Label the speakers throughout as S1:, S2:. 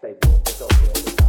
S1: stay warm.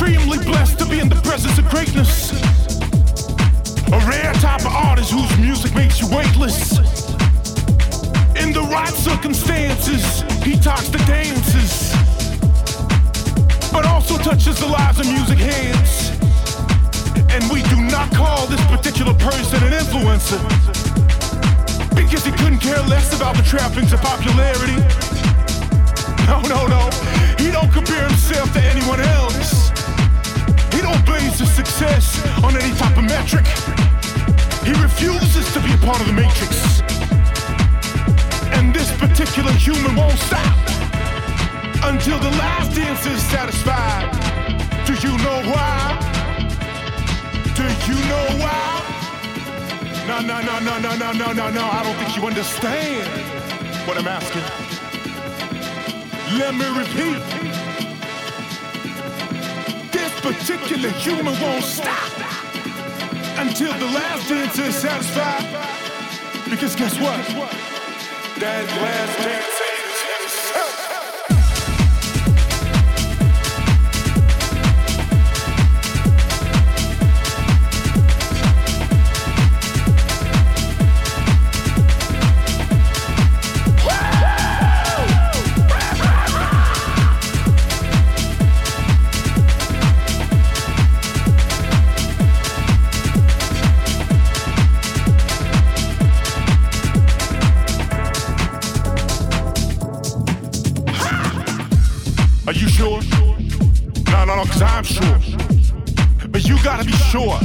S1: Extremely blessed to be in the presence of greatness. A rare type of artist whose music makes you weightless. In the right circumstances, he talks the dances, but also touches the lives of music hands. And we do not call this particular person an influencer because he couldn't care less about the trappings of popularity. No, no, no. He don't compare himself to anyone else. He don't base his success on any type of metric. He refuses to be a part of the matrix. And this particular human won't stop until the last dance is satisfied. Do you know why? Do you know why? No, no, no, no, no, no, no, no, no. I don't think you understand what I'm asking. Let me repeat. Particular human won't stop until the last dancer is satisfied. Because guess what? That last dancer I'm sure. But you gotta be sure.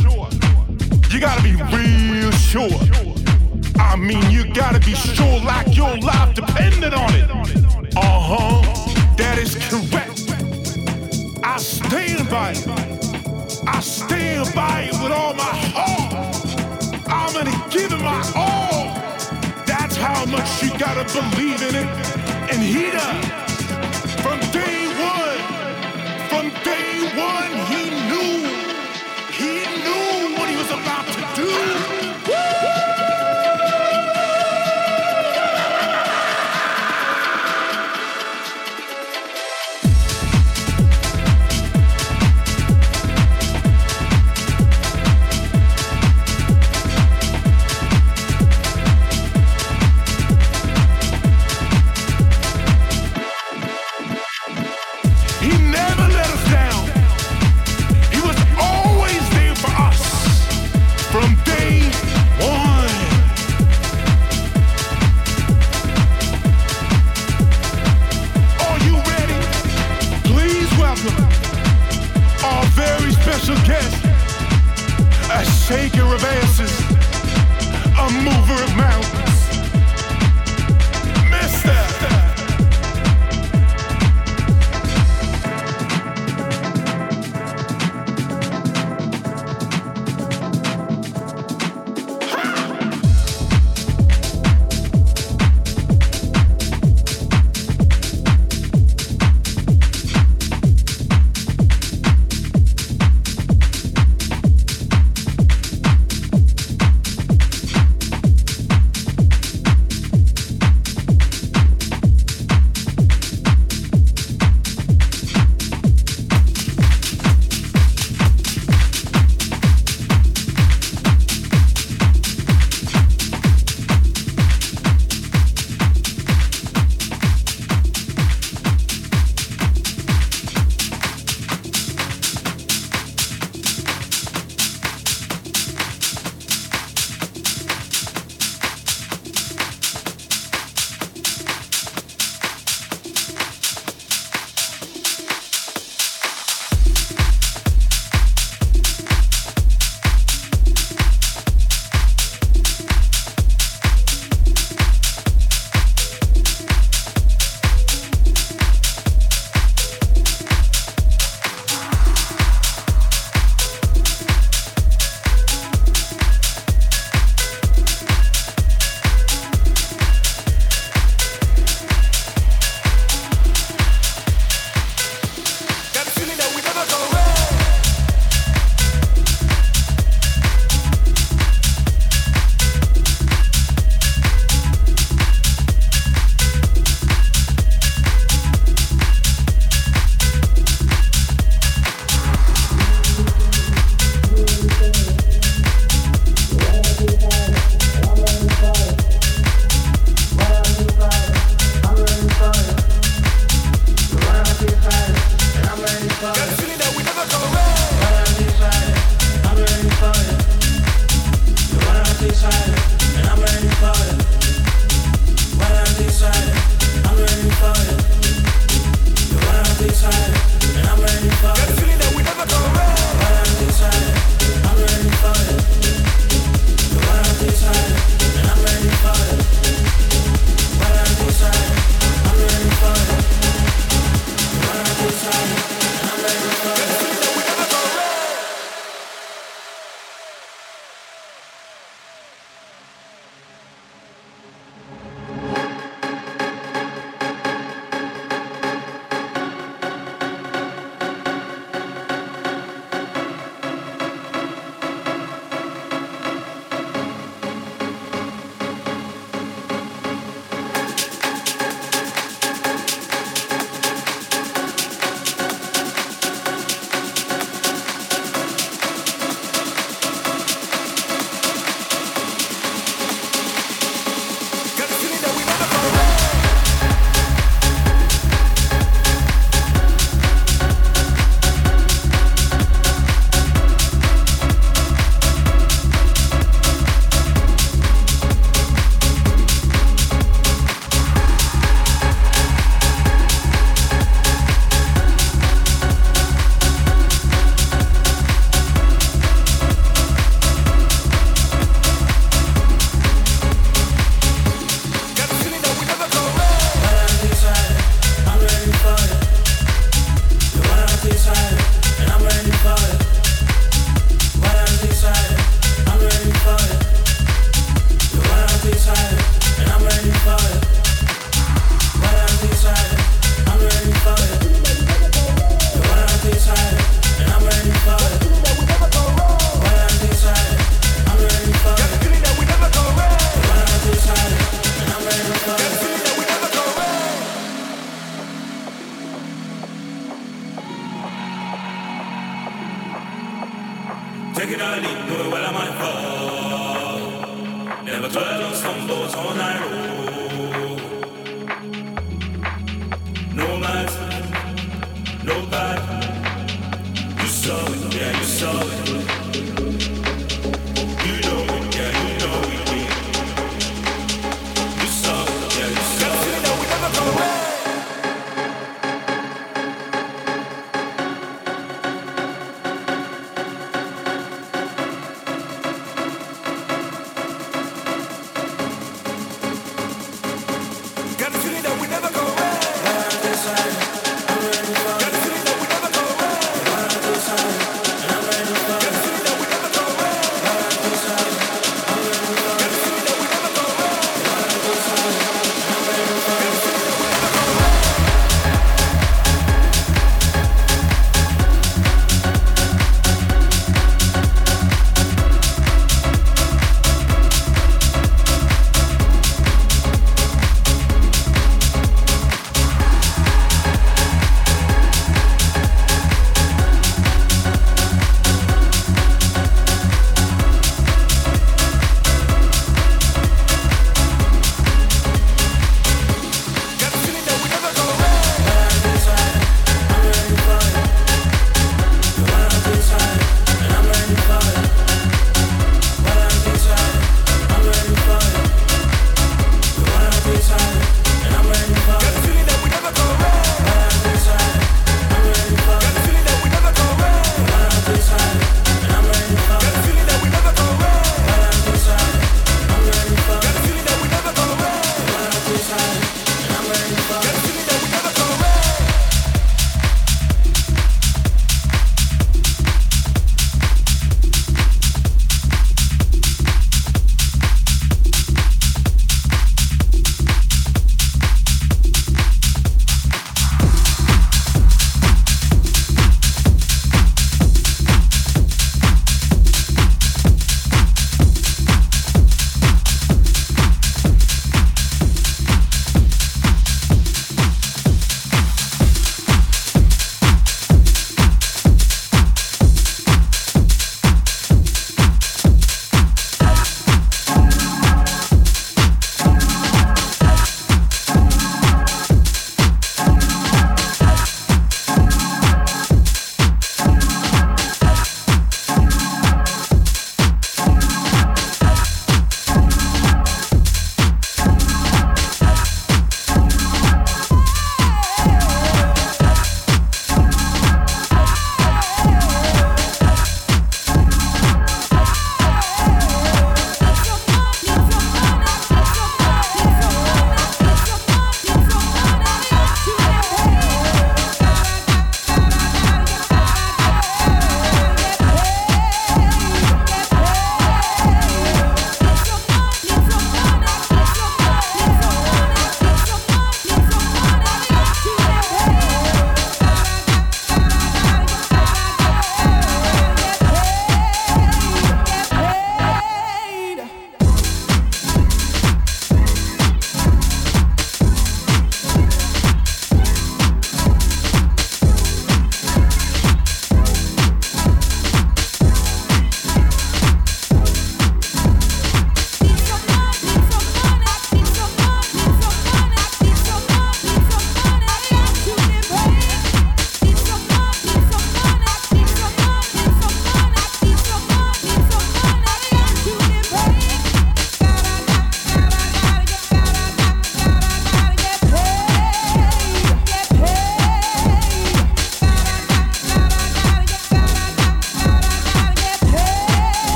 S1: You gotta be real sure. I mean, you gotta be sure like your life depended on it. Uh huh, that is correct. I stand by it. I stand by it with all my heart. I'm gonna give it my all. That's how much you gotta believe in it. And he does. From day